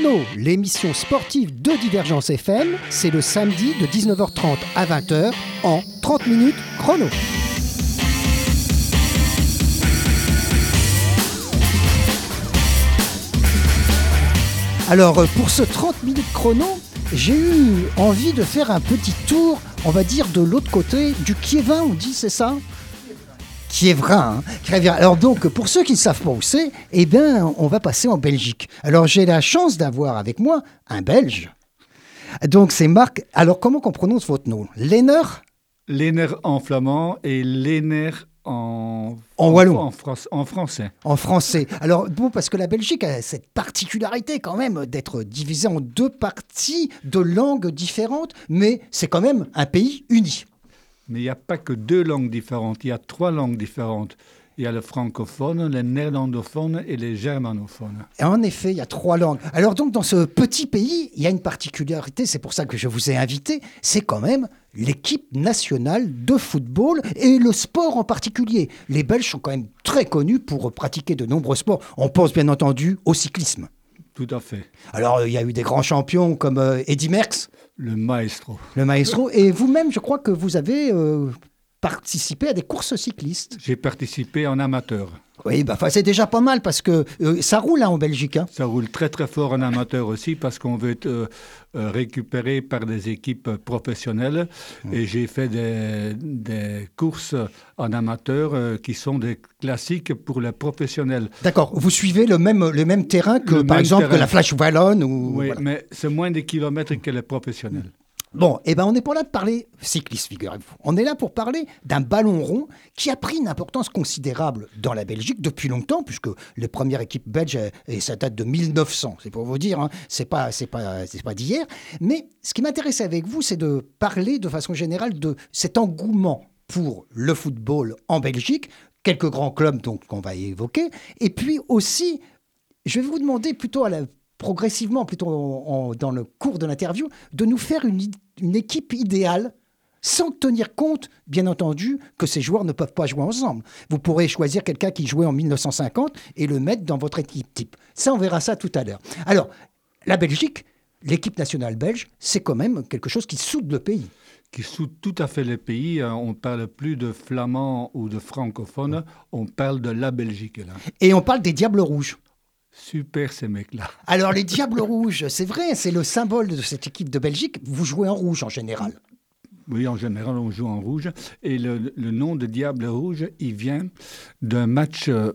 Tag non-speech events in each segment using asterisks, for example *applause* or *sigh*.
30 minutes chrono, l'émission sportive de Divergence FM, c'est le samedi de 19h30 à 20h en 30 minutes chrono. Alors pour ce 30 minutes chrono, j'ai eu envie de faire un petit tour, on va dire de l'autre côté du Kievin, on dit c'est ça? Kievrin. Hein Alors donc, pour ceux qui ne savent pas où c'est, eh bien, on va passer en Belgique. Alors j'ai la chance d'avoir avec moi un Belge. Donc c'est Marc. Alors comment qu'on prononce votre nom? Lenner? Lenner en flamand et Lenner en, en wallon. En, en, français. En français. Alors, bon, parce que la Belgique a cette particularité quand même d'être divisée en deux parties de langues différentes, mais c'est quand même un pays uni. Mais il n'y a pas que deux langues différentes, il y a trois langues différentes. Il y a le francophone, le néerlandophone et le germanophone. Et en effet, il y a trois langues. Alors donc, dans ce petit pays, il y a une particularité, c'est pour ça que je vous ai invité, c'est quand même l'équipe nationale de football et le sport en particulier. Les Belges sont quand même très connus pour pratiquer de nombreux sports. On pense bien entendu au cyclisme. Tout à fait. Alors, il y a eu des grands champions comme euh, Eddy Merckx. Le maestro. Le maestro. Et vous-même, je crois que vous avez euh, participé à des courses cyclistes. J'ai participé en amateur. Oui, bah, c'est déjà pas mal parce que euh, ça roule hein, en Belgique. Hein. Ça roule très très fort en amateur aussi parce qu'on veut être euh, euh, récupéré par des équipes professionnelles. Mmh. Et j'ai fait des, des, courses en amateur qui sont des classiques pour les professionnels. D'accord. Vous suivez le même, le même terrain que par exemple que la Flash Wallonne ou... Oui, mais c'est moins de kilomètres que les professionnels. Bon, eh ben on n'est pas là de parler cycliste, figurez-vous. On est là pour parler d'un ballon rond qui a pris une importance considérable dans la Belgique depuis longtemps, puisque les premières équipes belges, et ça date de 1900, c'est pour vous dire, hein, c'est pas, pas, pas d'hier. Mais ce qui m'intéresse avec vous, c'est de parler de façon générale de cet engouement pour le football en Belgique, quelques grands clubs donc qu'on va évoquer, et puis aussi, je vais vous demander plutôt à la progressivement, plutôt dans le cours de l'interview, de nous faire une, équipe idéale sans tenir compte, bien entendu, que ces joueurs ne peuvent pas jouer ensemble. Vous pourrez choisir quelqu'un qui jouait en 1950 et le mettre dans votre équipe type. Ça, on verra ça tout à l'heure. Alors, la Belgique, l'équipe nationale belge, c'est quand même quelque chose qui soude le pays. Qui soude tout à fait le pays. On ne parle plus de flamand ou de francophone, on parle de la Belgique. Là. Et on parle des Diables Rouges. Super ces mecs-là. Alors les Diables Rouges, c'est vrai, c'est le symbole de cette équipe de Belgique. Vous jouez en rouge en général. Oui, en général, on joue en rouge. Et le, nom de Diable Rouge, il vient d'un match euh,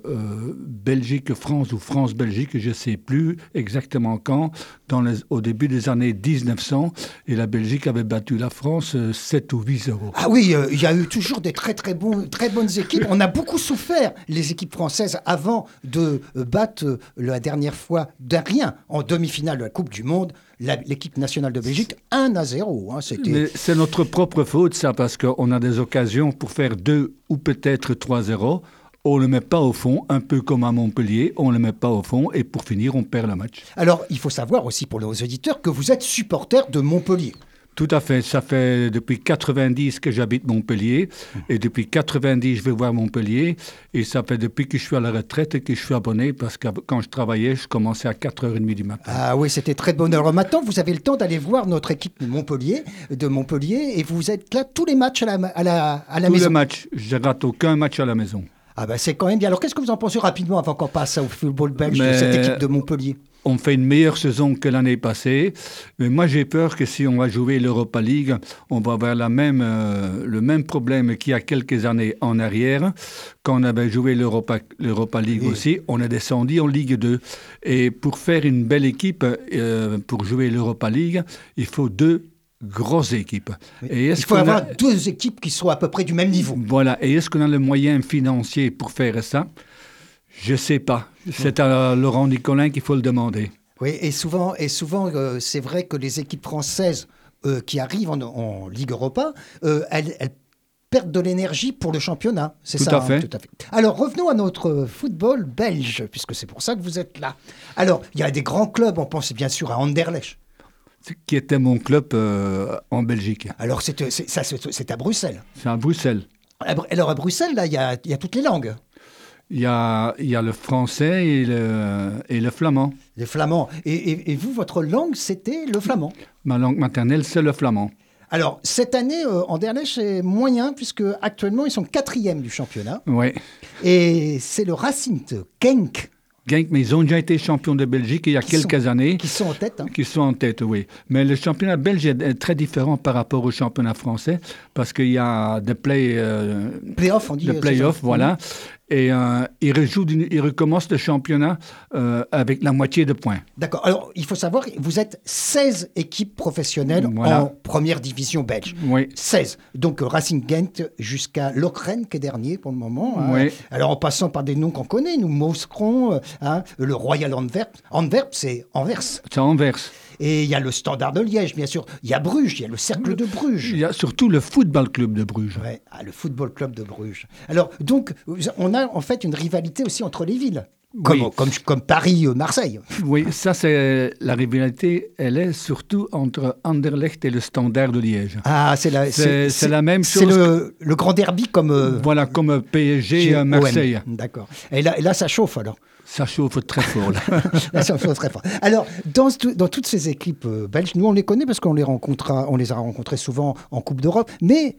Belgique-France ou France-Belgique, je ne sais plus exactement quand, dans au début des années 1900. Et la Belgique avait battu la France 7 euh, ou 8 euros. Ah oui, euh, il y a eu toujours des très, très, très bonnes équipes. On a beaucoup souffert, les équipes françaises, avant de battre la dernière fois d'un rien en demi-finale de la Coupe du Monde l'équipe nationale de Belgique 1 à 0. Hein, c'est notre propre faute, ça, parce qu'on a des occasions pour faire 2 ou peut-être 3-0. On ne le met pas au fond, un peu comme à Montpellier, on ne le met pas au fond et pour finir, on perd le match. Alors, il faut savoir aussi pour nos auditeurs que vous êtes supporter de Montpellier. Tout à fait. Ça fait depuis 90 que j'habite Montpellier. Et depuis 90, je vais voir Montpellier. Et ça fait depuis que je suis à la retraite que je suis abonné parce que quand je travaillais, je commençais à 4h30 du matin. Ah oui, c'était très de bonne heure. Maintenant, vous avez le temps d'aller voir notre équipe de Montpellier, de Montpellier et vous êtes là tous les matchs à la, à la, à la maison. Tous les matchs. Je rate aucun match à la maison. Ah ben c'est quand même bien. Alors qu'est-ce que vous en pensez rapidement avant qu'on passe au football belge de cette équipe de Montpellier? On fait une meilleure saison que l'année passée. Mais moi, j'ai peur que si on va jouer l'Europa League, on va avoir la même, euh, le même problème qu'il y a quelques années en arrière. Quand on avait joué l'Europa, League aussi, on est descendu en Ligue 2. Et pour faire une belle équipe, euh, pour jouer l'Europa League, il faut deux grosses équipes. Et il faut avoir deux équipes qui soient à peu près du même niveau. Voilà. Et est-ce qu'on a le moyen financier pour faire ça? Je ne sais pas. C'est à Laurent Nicolin qu'il faut le demander. Oui, et souvent, et souvent euh, c'est vrai que les équipes françaises euh, qui arrivent en, Ligue Europa, euh, elles, perdent de l'énergie pour le championnat. C'est ça, hein, fait. tout à fait. Alors revenons à notre football belge, puisque c'est pour ça que vous êtes là. Alors, il y a des grands clubs, on pense bien sûr à Anderlecht. Qui était mon club en Belgique. Alors, c'est à Bruxelles. C'est à Bruxelles. Alors, à Bruxelles, là, il y a toutes les langues. Il y a, il y a le français et le, et le flamand. Les flamands. Et, et- et vous, votre langue, c'était le flamand? Ma langue maternelle, c'est le flamand. Alors, cette année, euh, en Anderlecht, c'est moyen, puisque actuellement, ils sont quatrième du championnat. Oui. Et c'est le Racing Genk Genk, mais ils ont déjà été champions de Belgique il y a Qui quelques sont- années. qui sont en tête. hein. Qui sont en tête, oui. Mais le championnat belge est est très différent par rapport au championnat français parce qu'il y a des play, euh, Playoff, on dit. de euh, play-off, voilà. Et euh, ils, rejouent d'une- ils recommencent le championnat euh, avec la moitié de points. D'accord. Alors, il faut savoir, vous êtes 16 équipes professionnelles Voilà. en première division belge. Oui. 16. Donc Racing Gent jusqu'à Lokeren, qui est dernier pour le moment. hein. Oui. Alors en passant par des noms qu'on connaît, nous, Mouscron, euh, hein, le Royal Antwerp. Antwerp, c'est Anvers. C'est Anvers. Et il y a le Standard de Liège, bien sûr. Il y a Bruges, il y a le Cercle de Bruges. Il y a surtout le football club de Bruges. Ouais, ah, le Football Club de Bruges. Alors, donc, on a en fait une rivalité aussi entre les villes. Comme, Oui. comme, comme Paris, euh, Marseille. Oui, ça c'est la rivalité, elle est surtout entre Anderlecht et le Standard de Liège. Ah, c'est la, C'est- c'est la même C'est chose le, le grand derby comme euh, Voilà, comme PSG OM. Marseille. D'accord. Et là, et là, ça chauffe alors. Ça chauffe très fort là. Là, *laughs* ça chauffe très fort. Alors, dans, tout- dans toutes ces équipes euh, belges, nous, on les connaît parce qu'on les, rencontra, on les a rencontrés souvent en Coupe d'Europe. Mais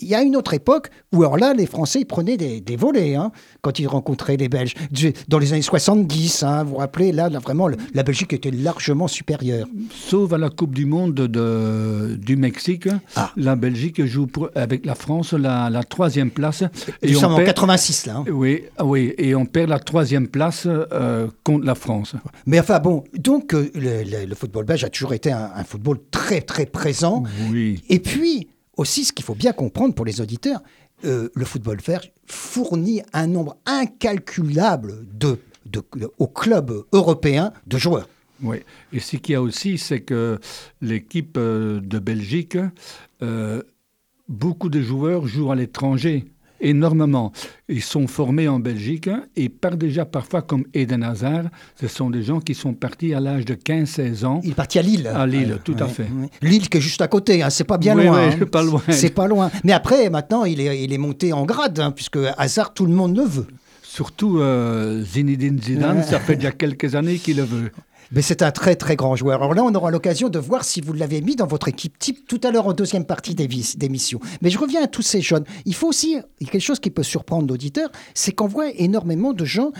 il y a une autre époque où, alors là, les Français ils prenaient des, des volets hein, quand ils rencontraient les Belges. Dans les années 70, hein, vous vous rappelez, là, là, vraiment, le- la Belgique était largement supérieure. Sauf à la Coupe du Monde de, du Mexique, Ah. la Belgique joue pour- avec la France la, la troisième place. Nous on sommes en perd- 86, là. hein. Oui, ah oui, et on perd la troisième place euh, contre la France. Mais enfin, bon, donc, euh, le, le- le football belge a toujours été un, un football très, très présent. Oui. Et puis, aussi, ce qu'il faut bien comprendre pour les auditeurs, euh, le football belge fournit un nombre incalculable de, de, au club européen de joueurs. Oui. Et ce qu'il y a aussi, c'est que l'équipe euh, de Belgique, euh, beaucoup de joueurs jouent à l'étranger, énormément. Ils sont formés en Belgique et partent déjà parfois comme Eden Hazard. Ce sont des gens qui sont partis à l'âge de 15-16 ans. Il est parti à Lille. À Lille, Ouais, tout à fait. ouais. Lille qui est juste à côté, hein, c'est pas bien Oui, loin. oui, hein. *laughs* pas loin. C'est pas loin. Mais après, maintenant, il est, il est monté en grade, hein, puisque Hazard, tout le monde le veut. Surtout euh, Zinedine Zidane, ça fait déjà quelques années qu'il le veut. Mais c'est un très très grand joueur. Alors là, on aura l'occasion de voir si vous l'avez mis dans votre équipe type tout à l'heure en deuxième partie d'émission. Mais je reviens à tous ces jeunes. Il faut aussi, il y a quelque chose qui peut surprendre l'auditeur, c'est qu'on voit énormément de gens,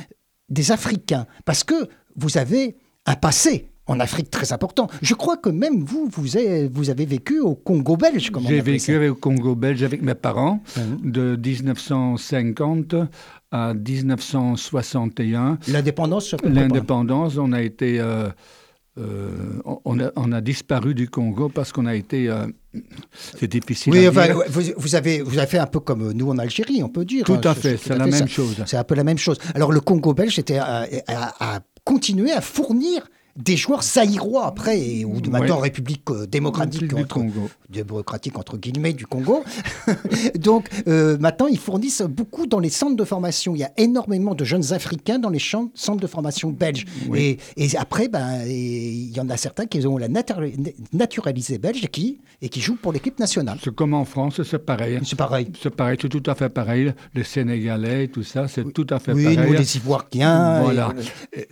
des Africains, parce que vous avez un passé en Afrique très important. Je crois que même vous, vous avez, vous avez vécu au Congo belge. J'ai vécu avec- au Congo belge avec mes parents Mhm. de 1950 à 1961. L'indépendance, L'indépendance, on a été, euh, euh, on, a, on a disparu du Congo parce qu'on a été, euh, c'est difficile Oui, à enfin, dire. vous, vous avez, vous avez fait un peu comme nous en Algérie, on peut dire. Tout hein. à fait, c'est la fait même ça. chose. C'est un peu la même chose. Alors le Congo belge était à, à- à continuer à fournir des joueurs zaïrois après, et- ou de maintenant Ouais. République euh, démocratique du entre, Congo. démocratique entre guillemets du Congo. *laughs* Donc euh, maintenant ils fournissent beaucoup dans les centres de formation. Il y a énormément de jeunes Africains dans les champs- centres de formation belges. Oui. Et, et après, ben, il y en a certains qui ont la natura- naturalisé belge et qui, et qui jouent pour l'équipe nationale. C'est comme en France, c'est pareil. C'est pareil. C'est pareil, c'est tout à fait pareil. Les Sénégalais, tout ça, c'est tout à fait Oui, pareil. nous les Ivoiriens. Voilà.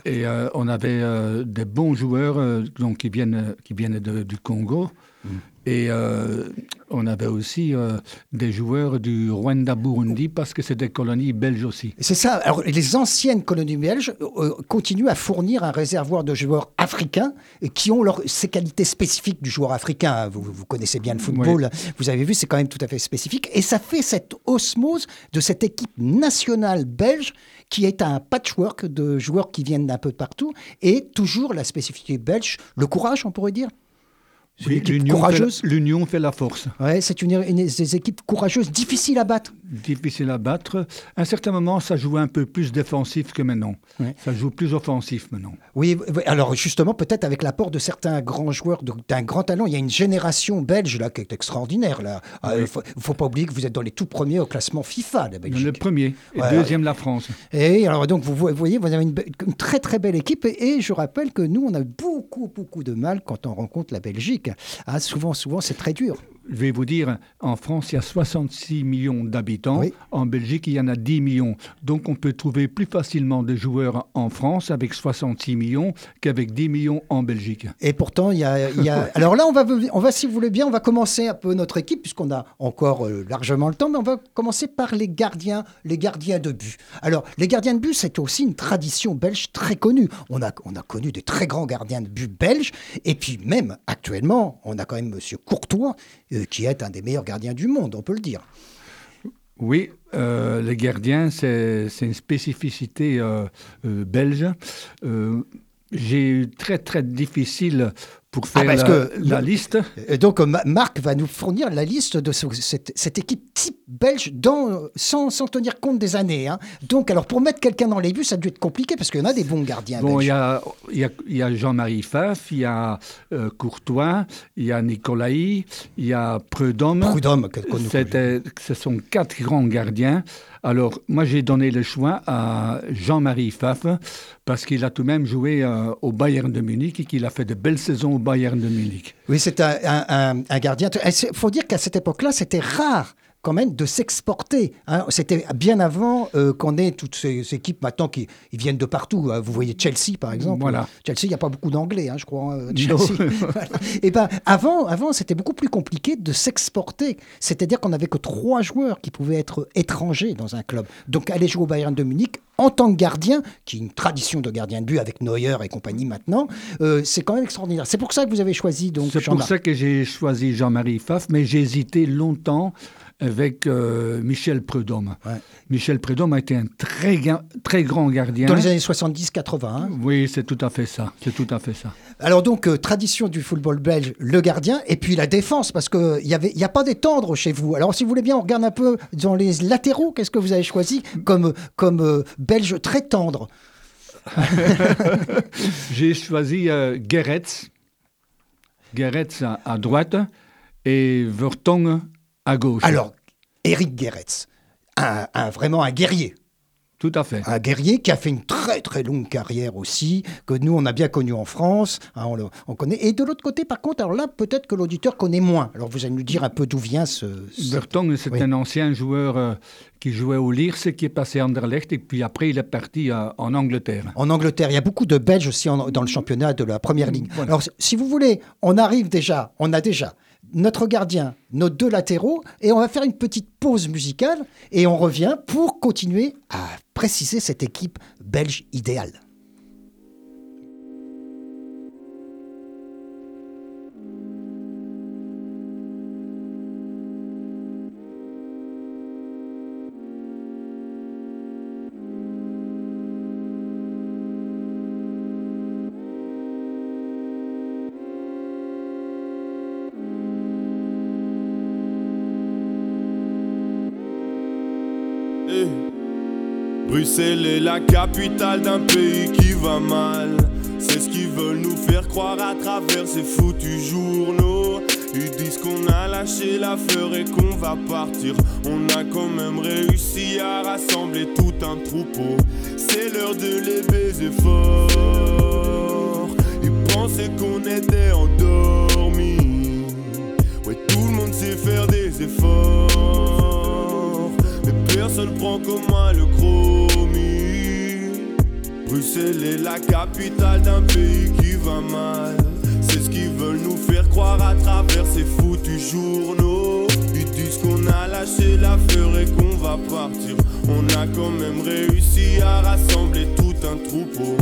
et, euh, on avait euh, des bons joueurs euh, donc, qui viennent, de- du Congo. Mm. Et euh, on avait aussi euh, des joueurs du Rwanda-Burundi parce que c'est des colonies belges aussi. C'est ça. Alors, les anciennes colonies belges euh, continuent à fournir un réservoir de joueurs africains qui ont leur, ces qualités spécifiques du joueur africain. Vous, vous connaissez bien le football. Vous avez vu, c'est quand même tout à fait spécifique. Et ça fait cette osmose de cette équipe nationale belge qui est un patchwork de joueurs qui viennent d'un peu de partout et toujours la spécificité belge, le courage, on pourrait dire. Fait, l'union fait la force. Ouais, c'est une, une- des équipes courageuses, difficiles à battre. Difficile à battre. À un certain moment, ça jouait un peu plus défensif que maintenant. Ça joue plus offensif maintenant. Oui, oui, alors justement, peut-être avec l'apport de certains grands joueurs d'un grand talent, il y a une génération belge là qui est extraordinaire. Là, il ne faut, faut pas oublier que vous êtes dans les tout premiers au classement FIFA, la Belgique. Le premier et Ouais, deuxième la France. Et alors donc vous vo- voyez, vous avez une, très très belle équipe. Et, et je rappelle que nous, on a beaucoup beaucoup de mal quand on rencontre la Belgique. Ah, souvent, souvent, c'est très dur. Je vais vous dire, en France, il y a 66 millions d'habitants. En Belgique, il y en a 10 millions. Donc, on peut trouver plus facilement des joueurs en France avec 66 millions qu'avec 10 millions en Belgique. Et pourtant, il y a. *laughs* Alors là, on va, on va, si vous voulez bien, on va commencer un peu notre équipe, puisqu'on a encore euh, largement le temps, mais on va commencer par les gardiens, les gardiens de but. Alors, les gardiens de but, c'est aussi une tradition belge très connue. On a, on a connu des très grands gardiens de but belges, et puis même actuellement, on a quand même Monsieur Courtois, euh, qui est un des meilleurs gardiens du monde, on peut le dire. Oui, euh, les gardiens, c'est une spécificité euh, belge. J'ai eu très très difficile pour ah, faire la, liste. donc Marc va nous fournir la liste de cette, équipe type belge dans, sans, sans, tenir compte des années. Hein. Donc alors pour mettre quelqu'un dans les buts, ça a dû être compliqué parce qu'il y en a des bons gardiens. Bon, il y a, y a Jean-Marie Pfaff, il y a euh, Courtois, il y a Nicolai, il y a Prudhomme. Prudhomme, ce sont quatre grands gardiens. Alors, moi, j'ai donné le choix à Jean-Marie Pfaff parce qu'il a tout de même joué euh, au Bayern de Munich et qu'il a fait de belles saisons au Bayern de Munich. Oui, c'est un, un, gardien. Il faut dire qu'à cette époque-là, c'était rare quand même de s'exporter. Hein. C'était bien avant euh, qu'on ait toutes ces, équipes maintenant qui ils viennent de partout. Hein. Vous voyez Chelsea par exemple. Voilà. Chelsea, il n'y a pas beaucoup d'anglais, hein, je crois. Chelsea. *laughs* Et ben avant, avant c'était beaucoup plus compliqué de s'exporter. C'est-à-dire qu'on n'avait que trois joueurs qui pouvaient être étrangers dans un club. Donc aller jouer au Bayern de Munich en tant que gardien, qui est une tradition de gardien de but avec Neuer et compagnie maintenant, euh, c'est quand même extraordinaire. C'est pour ça que vous avez choisi donc. C'est pour ça que j'ai choisi Jean-Marie Pfaff, mais j'ai hésité longtemps avec euh, Michel Prudhomme. Michel Prudhomme a été un très, très grand gardien. Dans les années 70-80. Hein. Oui, c'est tout à fait ça. C'est tout à fait ça. Alors donc, euh, tradition du football belge, le gardien, et puis la défense, parce qu'il n'y a pas des tendres chez vous. Alors si vous voulez bien, on regarde un peu dans les latéraux, qu'est-ce que vous avez choisi comme, comme euh, belge très tendre? *laughs* J'ai choisi Geretz, Geretz à, droite, et Vertongen à gauche. Alors, Eric Geretz, un, vraiment un guerrier. Tout à fait. Un guerrier qui a fait une très très longue carrière aussi, que nous on a bien connu en France, hein, on, connaît. Et de l'autre côté, par contre, alors là peut-être que l'auditeur connaît moins. Alors vous allez nous dire un peu d'où vient ce. Bertong, c'est un ancien joueur euh, qui jouait au Lierse, qui est passé à Anderlecht, et puis après il est parti euh, en Angleterre. En Angleterre, il y a beaucoup de Belges aussi dans le championnat de la Première Ligue. Alors si vous voulez, on arrive déjà, on a déjà notre gardien, nos deux latéraux, et on va faire une petite pause musicale, et on revient pour continuer à préciser cette équipe belge idéale. Bruxelles est la capitale d'un pays qui va mal. C'est ce qu'ils veulent nous faire croire à travers ces foutus journaux. Ils disent qu'on a lâché la fleur et qu'on va partir. On a quand même réussi à rassembler tout un troupeau. C'est l'heure de les baiser fort. Ils pensaient qu'on était endormis. Ouais, tout le monde sait faire des efforts. Personne prend comme moi le croc. Bruxelles est la capitale d'un pays qui va mal. C'est ce qu'ils veulent nous faire croire à travers ces foutus journaux. Ils disent qu'on a lâché la fleur et qu'on va partir. On a quand même réussi à rassembler tout un troupeau.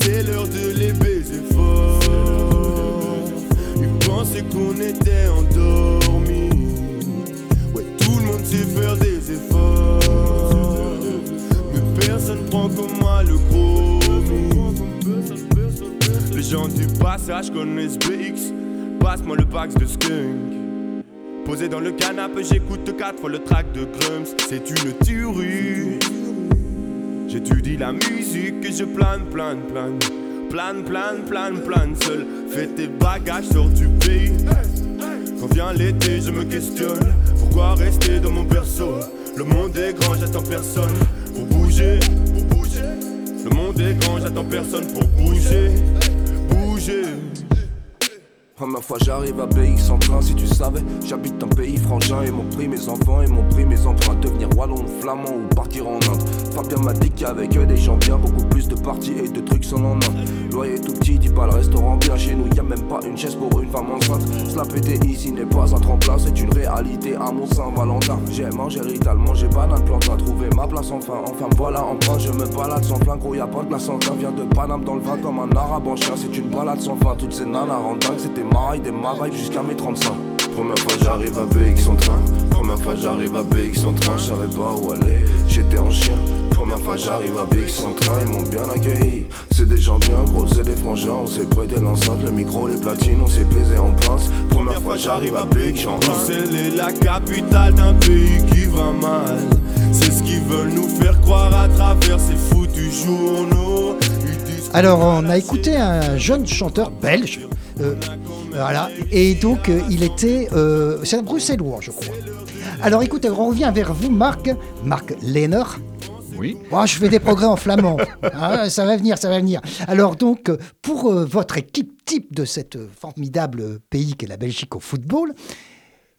C'est l'heure de les baiser connaissent BX. Passe-moi le pax de skunk. Posé dans le canapé, j'écoute quatre fois le track de Grumps. C'est une tuerie. J'étudie la musique et je plane, plane, plane. Plane, plane, plane, plane seul. Fais tes bagages, sors du pays. Quand vient l'été, je me questionne. Pourquoi rester dans mon berceau? Le monde est grand, j'attends personne pour bouger. Pour bouger. Le monde est grand, j'attends personne pour bouger. Première fois j'arrive à BX en train, si tu savais, j'habite un pays frangin et m'ont pris mes enfants et m'ont pris mes emprunts. Devenir wallon flamand ou partir en Inde. Fabien m'a dit qu'avec eux des gens bien, beaucoup plus de parties et de trucs sans lendemain. Loyer tout petit, dis pas le restaurant bien chez nous, y a même pas une chaise pour une femme enceinte. Cela pété ici n'est pas un tremplin, c'est une réalité à mon Saint-Valentin. J'ai mangé rital, mangé banane, plantain, trouvé ma place enfin. Enfin voilà, enfin je me balade sans flingue, gros y'a pas de glace en Vient de Paname dans le vin comme un arabe en chien, c'est une balade sans fin. Toutes ces nanas rendent dingue, c'était maille, des marais jusqu'à mes 35. Première fois j'arrive à BX en train. Première fois j'arrive à BX en train, je savais pas où aller. J'étais en chien. Première fois j'arrive à BX en train, ils m'ont bien accueilli. C'est des gens bien gros, c'est des frangins. On s'est prêté l'enceinte, le micro, les platines, on s'est baisé en pince. Première fois j'arrive à BX en train. Bruxelles est la capitale d'un pays qui va mal. C'est ce qu'ils veulent nous faire croire à travers ces foutus journaux. Alors, on a écouté un jeune chanteur belge. Euh, voilà. Et donc, euh, il était. Euh, c'est un bruxellois, je crois. Alors, écoutez, on revient vers vous, Marc. Marc Lehner. Oui. Oh, je fais des progrès en flamand. *laughs* Ah, ça va venir, ça va venir. Alors, donc, pour votre équipe type de cette formidable pays qu'est la Belgique au football,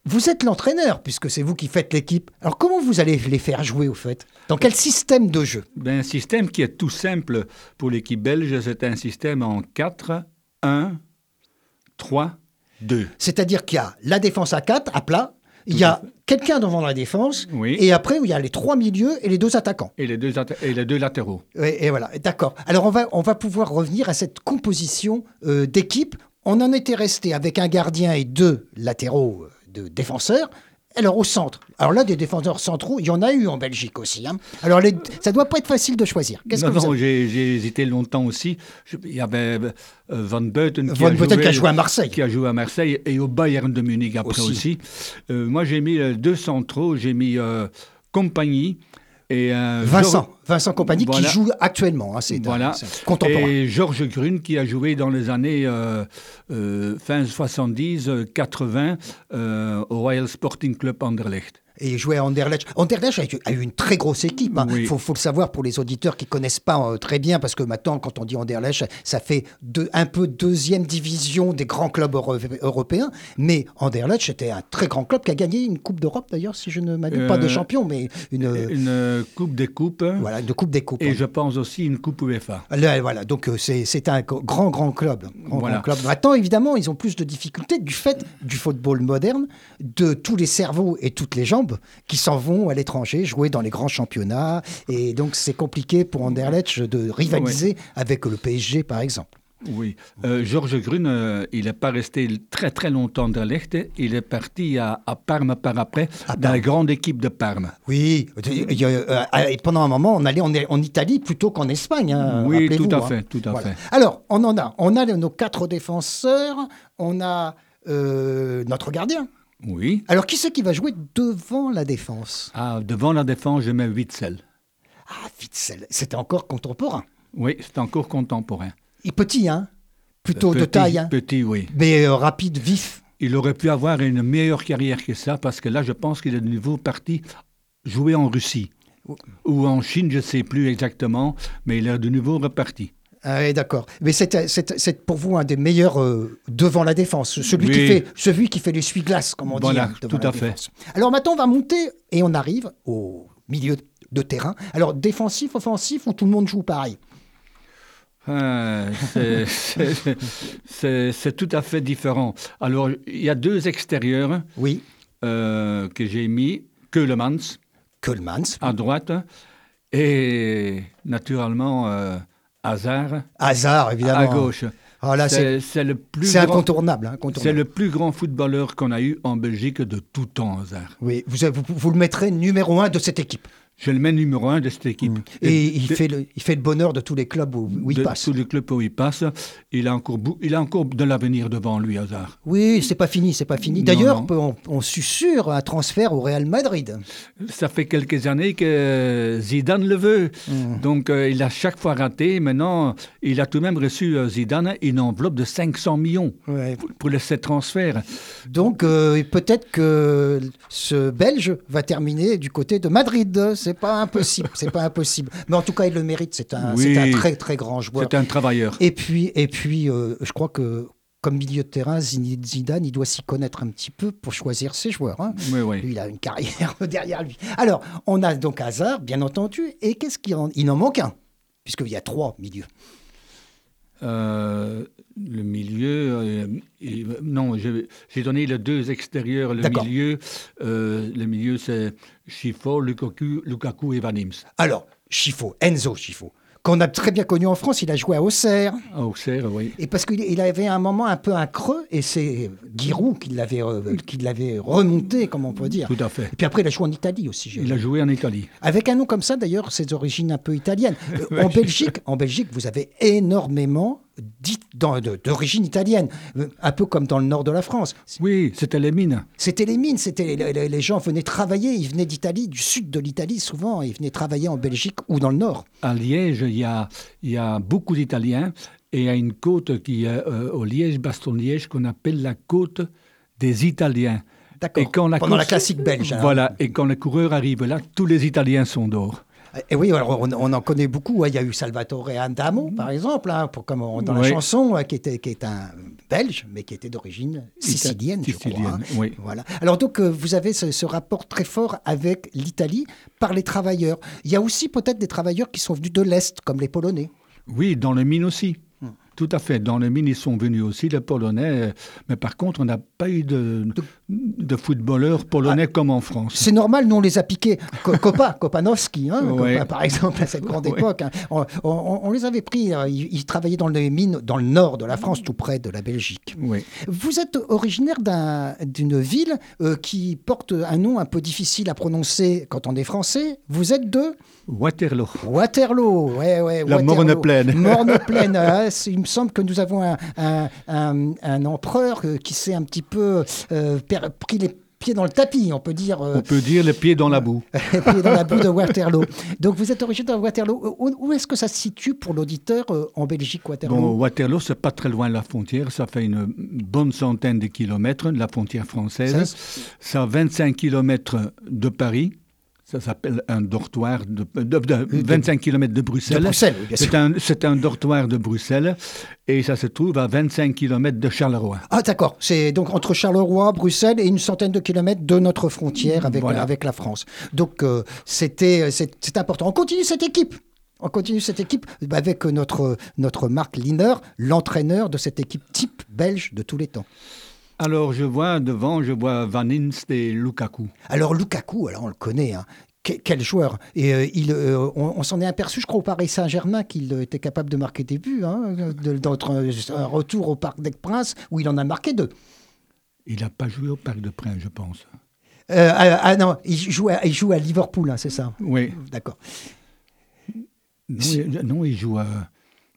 vous êtes l'entraîneur, puisque c'est vous qui faites l'équipe. Alors comment vous allez les faire jouer au fait? Dans quel système de jeu? Ben, Un système qui est tout simple pour l'équipe belge, c'est un système en 4, 1, 3, 2. C'est-à-dire qu'il y a la défense à 4, à plat, il y a quelqu'un devant la défense, oui. et après il y a les trois milieux et les deux attaquants. Et les deux, et les deux latéraux. Et, et voilà, d'accord. Alors on va, on va pouvoir revenir à cette composition euh, d'équipe. On en était resté avec un gardien et deux latéraux de défenseurs. Alors au centre, alors là des défenseurs centraux, il y en a eu en Belgique aussi. Hein. Alors les, ça doit pas être facile de choisir. Qu'est-ce non, que non, j'ai hésité longtemps aussi. Je, il y avait euh, Van Beuten qui, Van a joué, qui a joué à Marseille, qui a joué à Marseille et au Bayern de Munich après aussi. aussi. Euh, moi j'ai mis deux centraux, j'ai mis euh, Compagnie et euh, Vincent. Vincent Compagnie voilà. qui joue actuellement, hein, c'est voilà. contemporain. Et Georges Grune qui a joué dans les années euh, euh, fin 70, 80 euh, au Royal Sporting Club Anderlecht et jouait à Anderlecht. Anderlecht a eu une très grosse équipe. Il hein. oui. faut, faut, le savoir pour les auditeurs qui ne connaissent pas euh, très bien, parce que maintenant, quand on dit Anderlecht, ça fait un peu deuxième division des grands clubs euro européens. Mais Anderlecht, c'était un très grand club qui a gagné une Coupe d'Europe, d'ailleurs, si je ne m'abuse, euh, pas de champion, mais une... Une Coupe des Coupes. Voilà, une Coupe des Coupes. Et je pense aussi une Coupe UEFA. Là, voilà, donc euh, c'est un grand, grand club. Grand, voilà. grand club. Maintenant, évidemment, ils ont plus de difficultés du fait du football moderne, de tous les cerveaux et toutes les jambes qui s'en vont à l'étranger jouer dans les grands championnats. Et donc, c'est compliqué pour Anderlecht de rivaliser avec le PSG, par exemple. Oui. Euh, Georges Grune, euh, il n'est pas resté très très longtemps dans l'Echt. Il est parti à, à, Parme par après, à dans la grande équipe de Parme. Oui. Euh, pendant un moment, on allait en, en Italie plutôt qu'en Espagne. Hein, oui, tout à hein. fait. Tout à voilà. fait. Alors, on en a. On a nos quatre défenseurs. On a notre gardien. Oui. Alors, qui c'est qui va jouer devant la défense? Ah, devant la défense, je mets Witzel. Ah, Witzel, c'était encore contemporain. Oui, c'est encore contemporain. Et petit, hein? Plutôt petit, de taille, hein? Petit, oui. Mais euh, rapide, vif. Il aurait pu avoir une meilleure carrière que ça, parce que là, je pense qu'il est de nouveau parti jouer en Russie. Ou en Chine, je ne sais plus exactement, mais il est de nouveau reparti. Ah oui, d'accord. Mais c'est pour vous un des meilleurs euh, devant la défense, celui, oui. qui fait, celui qui fait l'essuie-glace, comme on voilà, dit. Hein, tout à fait. Alors maintenant, on va monter et on arrive au milieu de terrain. Alors défensif, offensif, ou tout le monde joue pareil? Euh, *laughs* C'est tout à fait différent. Alors, il y a deux extérieurs oui. euh, que j'ai mis. Keulemans. Keulemans. À droite. Et naturellement, euh, Hazard. Hazard, évidemment. À gauche. Ah, là, c'est le plus. C'est incontournable. Hein, incontournable. C'est le plus grand footballeur qu'on a eu en Belgique de tout temps, Hazard. Oui, vous, vous, vous le mettrez numéro un de cette équipe. Je le mets numéro un de cette équipe. Mmh. Et, et il, de, fait le, il fait le bonheur de tous les clubs où, où il de passe. Tous les clubs où il passe. Il a encore, il a encore de l'avenir devant lui, Hazard. Oui, c'est pas fini, c'est pas fini. D'ailleurs, on, on susurre un transfert au Real Madrid. Ça fait quelques années que Zidane le veut. Mmh. Donc, euh, il a chaque fois raté. Maintenant, il a tout de même reçu euh, Zidane une enveloppe de 500 millions ouais. pour, pour le, cette transfert. Donc, euh, peut-être que ce Belge va terminer du côté de Madrid. C'est pas impossible, c'est pas impossible. Mais en tout cas, il le mérite. C'est un, oui, un très très grand joueur. C'est un travailleur. Et puis, et puis, euh, je crois que comme milieu de terrain, Zidane, il doit s'y connaître un petit peu pour choisir ses joueurs. Hein. Oui, oui. Lui, il a une carrière *laughs* derrière lui. Alors, on a donc Hazard, bien entendu, et qu'est-ce qu'il en... Il en manque un, puisqu'il y a trois milieux. Euh, le milieu, euh, et- non, j'ai donné les deux extérieurs. Le milieu, euh, le milieu c'est Schifo, Lukaku, Lukaku et Van Imst. Alors, Chifo, Enzo Chifo, qu'on a très bien connu en France, il a joué à Auxerre. À Auxerre, oui. Et parce qu'il il avait un moment un peu un creux, et c'est Giroud qui l'avait euh, qui l'avait remonté, comme on peut dire. Tout à fait. Et puis après, il a joué en Italie aussi. Il a joué en Italie. Avec un nom comme ça, d'ailleurs, ses origines un peu italiennes. Euh, *laughs* en, Belgique, en Belgique, vous avez énormément d'origine italienne, un peu comme dans le nord de la France. Oui, c'était les mines. C'était les mines, c'était les, les- gens venaient travailler, ils venaient d'Italie, du sud de l'Italie souvent, ils venaient travailler en Belgique ou dans le nord. À Liège, il y a, il y a beaucoup d'Italiens et il y a une côte qui est euh, au Liège-Baston-Liège qu'on appelle la côte des Italiens. D'accord. La Pendant la classique belge. alors. Voilà, et quand les coureurs arrivent là, tous les Italiens sont dehors. Et oui, alors on, on en connaît beaucoup. hein. Il y a eu Salvatore Andamo, par exemple, hein, pour, comme on- dans la Oui. chanson, euh, qui, était, qui est un Belge, mais qui était d'origine sicilienne, je crois, Sicilienne, hein. oui. Voilà. Alors donc, euh, vous avez ce, ce rapport très fort avec l'Italie par les travailleurs. Il y a aussi peut-être des travailleurs qui sont venus de l'Est, comme les Polonais. Oui, dans les mines aussi. Hmm. Tout à fait. Dans les mines, ils sont venus aussi, les Polonais. euh, Mais par contre, on n'a pas eu de, de footballeurs polonais Ah. comme en France. C'est normal, nous on les a piqués. Co- Copa, *laughs* Kopanowski, hein, Ouais. Copa, par exemple, à cette grande Ouais. époque. hein. On, on- on les avait pris, euh, ils, ils travaillaient dans les mines dans le nord de la France, tout près de la Belgique. Vous êtes originaire d'un- d'une ville euh, qui porte un nom un peu difficile à prononcer quand on est français. Vous êtes de Waterloo. Waterloo. Ouais, ouais, La. Morne-Plaine. *laughs* Morne-Plaine, *laughs* hein. Il me semble que nous avons un, un- un- un empereur euh, qui s'est un petit peu euh, pris les pieds dans le tapis, on peut dire. euh, On peut dire les pieds dans la boue. *laughs* et puis dans la boue de Waterloo. Donc vous êtes originaire de Waterloo. Où, où est-ce que ça se situe pour l'auditeur euh, en Belgique, Waterloo? Bon, Waterloo, c'est pas très loin de la frontière. Ça fait une bonne centaine de kilomètres de la frontière française. Ça a 25 kilomètres de Paris. Ça s'appelle un dortoir de, de- de 25 kilomètres de Bruxelles. C'est un, un dortoir de Bruxelles et ça se trouve à 25 kilomètres de Charleroi. Ah d'accord, c'est donc entre Charleroi, Bruxelles et une centaine de kilomètres de notre frontière avec, Voilà. avec la France. Donc euh, c'était c'est c'est important. On continue cette équipe. On continue cette équipe avec notre, notre Marc Liner, l'entraîneur de cette équipe type belge de tous les temps. Alors je vois devant, je vois Van Inst et Lukaku. Alors Lukaku, alors on le connaît, hein. Que- quel joueur Et euh, il, euh, on, on s'en est aperçu, je crois, au Paris Saint-Germain qu'il euh, était capable de marquer des buts, hein, de- un, retour au Parc des Princes où il en a marqué deux. Il n'a pas joué au Parc de Princes, je pense. Euh, ah, ah, non, il joue à, il joue à Liverpool, hein, c'est ça? Oui. D'accord. Non, il joue à,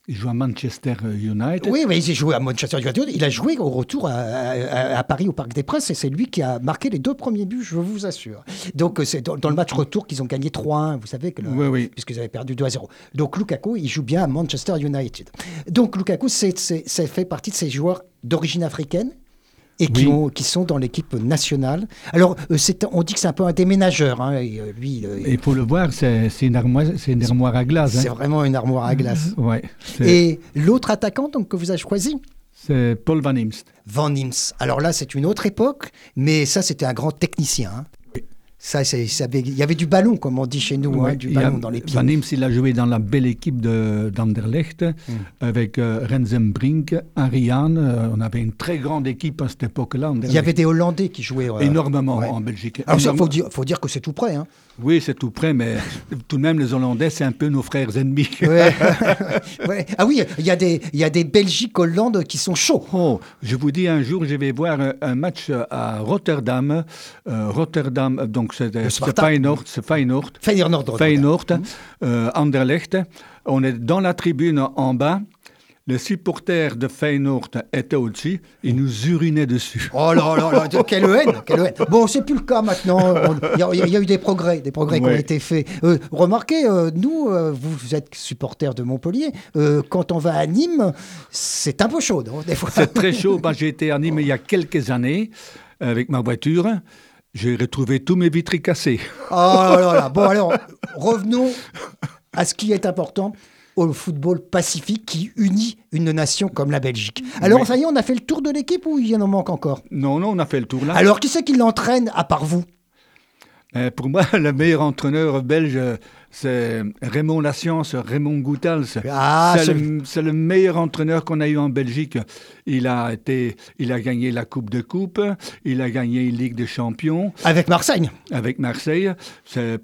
il joue à Manchester United. Oui, mais il a joué à Manchester United. Il a joué au retour à, à- à Paris au Parc des Princes et c'est lui qui a marqué les deux premiers buts, je vous assure. Donc euh, c'est dans, dans le match retour qu'ils ont gagné 3-1, vous savez, que le- Oui, oui. puisqu'ils avaient perdu 2-0. Donc Lukaku, il joue bien à Manchester United. Donc Lukaku, c'est fait partie de ces joueurs d'origine africaine et qui, Oui. ont- qui sont dans l'équipe nationale. Alors, euh, on dit que c'est un peu un déménageur. hein, et, euh, lui, euh, Et il faut le voir, c'est une, une armoire à glace. c'est hein. vraiment une armoire à glace. *laughs* Ouais, Et l'autre attaquant donc, que vous avez choisi c'est Paul Van Imst. Van Imst. Alors là, c'est une autre époque, mais ça, c'était un grand technicien. hein. Ça, c'est- ça avait- il y avait du ballon, comme on dit chez nous, hein, du a- ballon dans les pieds. Van Imst, il a joué dans la belle équipe de- d'Anderlecht Mm. avec euh, Renzenbrink, Ariane. euh, on avait une très grande équipe à cette époque-là. Il y avait des Hollandais qui jouaient. euh, énormément ouais. en Belgique. Alors, il faut dire, faut dire que c'est tout près. Hein. Oui, c'est tout près, mais tout de même, les Hollandais, c'est un peu nos frères ennemis. *laughs* Ouais. *laughs* Ouais. Ah oui, il y a des, y a des Belgique-Hollande qui sont chauds. Oh, je vous dis, un jour, je vais voir un, match à Rotterdam. Euh, Rotterdam, donc c'est. Feyenoord, c'est Feyenoord. Feyenoord. Feyenoord, euh, Anderlecht. On est dans la tribune en bas. Les supporters de Feyenoord étaient au-dessus. Ils nous urinaient dessus. Oh là là là, quelle haine, quelle haine. Bon, c'est plus le cas maintenant. Il y, a- il y a eu des progrès, des progrès qui ont Ouais. été faits. Euh, remarquez, euh, nous, euh, vous, êtes supporters de Montpellier. quand on va à Nîmes, c'est un peu chaud, non, des fois. C'est très chaud. *laughs* Moi, j'ai été à Nîmes il y a quelques années avec ma voiture. J'ai retrouvé tous mes vitres cassées. Oh là là là. Bon, alors, revenons à ce qui est important. Au football pacifique qui unit une nation comme la Belgique. Alors, ça y est, on a fait le tour de l'équipe ou il y en manque encore? Non, non, on a fait le tour là. Alors, qui c'est qui l'entraîne à part vous? Euh, pour moi, *laughs* le meilleur entraîneur belge, c'est Raymond Lascience, Raymond Goutals. Ah, c'est, le, meilleur entraîneur qu'on a eu en Belgique. Il a, été, il a gagné la Coupe de Coupe, il a gagné une Ligue des Champions Avec Marseille. avec Marseille.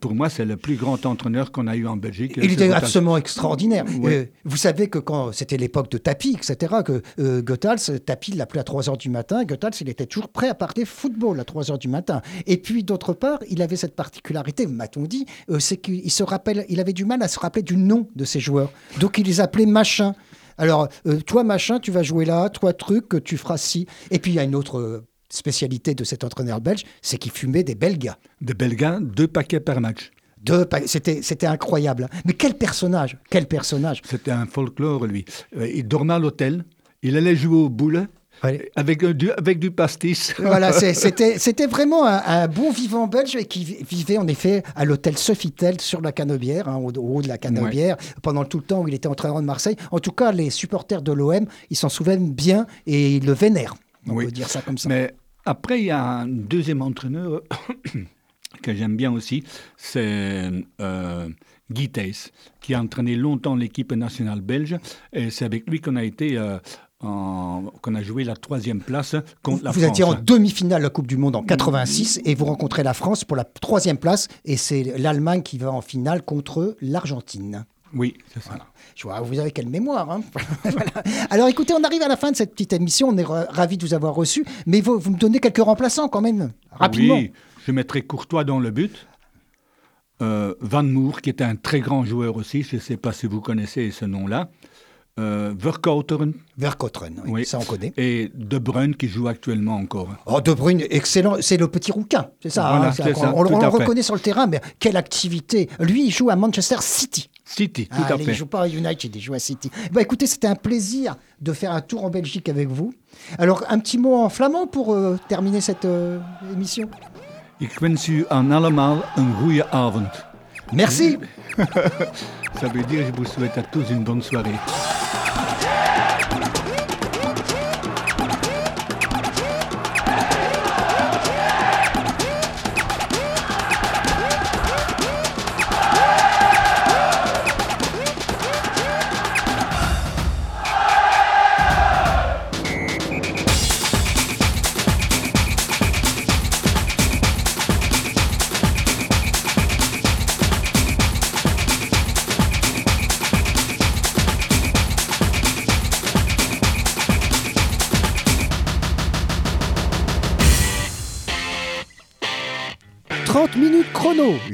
Pour moi, c'est le plus grand entraîneur qu'on a eu en Belgique. Il était Goethals. absolument extraordinaire. Oui. Euh, vous savez que quand c'était l'époque de Tapi, etc., que euh, Goethals, Tapi l'appelait à 3 heures du matin, Goethals, il était toujours prêt à parler football à 3 heures du matin. Et puis, d'autre part, il avait cette particularité, m'a-t-on dit, euh, c'est qu'il se rappelle, il avait du mal à se rappeler du nom de ses joueurs. Donc, il les appelait machin. Alors, euh, toi, machin, tu vas jouer là, toi, truc, tu feras ci. Et puis, il y a une autre euh, spécialité de cet entraîneur belge, c'est qu'il fumait des belgas. De Belga, deux paquets par match. Deux pa- C'était c'était incroyable. Mais quel personnage Quel personnage C'était un folklore, lui. Euh, il dormait à l'hôtel, il allait jouer aux boules Avec, du, avec du pastis. Voilà, *laughs* c'était vraiment un, un bon vivant belge et qui vi- vivait en effet à l'hôtel Sofitel sur la Canebière, hein, au, au haut de la Canebière, pendant tout le temps où il était entraîneur de Marseille. En tout cas, les supporters de l'OM, ils s'en souviennent bien et ils le vénèrent. On Oui. peut dire ça comme ça. Mais après, il y a un deuxième entraîneur *coughs* que j'aime bien aussi, c'est euh, Guy Thys, qui a entraîné longtemps l'équipe nationale belge. Et c'est avec lui qu'on a été... euh, qu'on a joué la troisième place contre la vous France. étiez en demi-finale de la Coupe du Monde en 86 et vous rencontrez la France pour la troisième place et c'est l'Allemagne qui va en finale contre l'Argentine. Oui, c'est ça. Je vois, vous avez quelle mémoire. hein *laughs* Voilà. Alors écoutez, on arrive à la fin de cette petite émission. On est ra- ravis de vous avoir reçu. Mais vous, vous me donnez quelques remplaçants quand même, rapidement. Oui, je mettrai Courtois dans le but. Euh, Van Moer, qui était un très grand joueur aussi, je ne sais pas si vous connaissez ce nom-là. Euh, Verkouteren oui, Oui. ça on connaît. et De Bruyne qui joue actuellement encore. Oh, De Bruyne, excellent. C'est le petit rouquin, c'est ça. Voilà, hein, ça, on le reconnaît sur le terrain, mais quelle activité. Lui, il joue à Manchester City. City, tout Ah, à allez, fait. Il joue pas à United, il joue à City. Bah, écoutez, c'était un plaisir de faire un tour en Belgique avec vous. Alors, un petit mot en flamand pour euh, terminer cette euh, émission. Ik wens u aan allemaal een goede avond. Merci. *laughs* Ça veut dire je vous souhaite à tous une bonne soirée.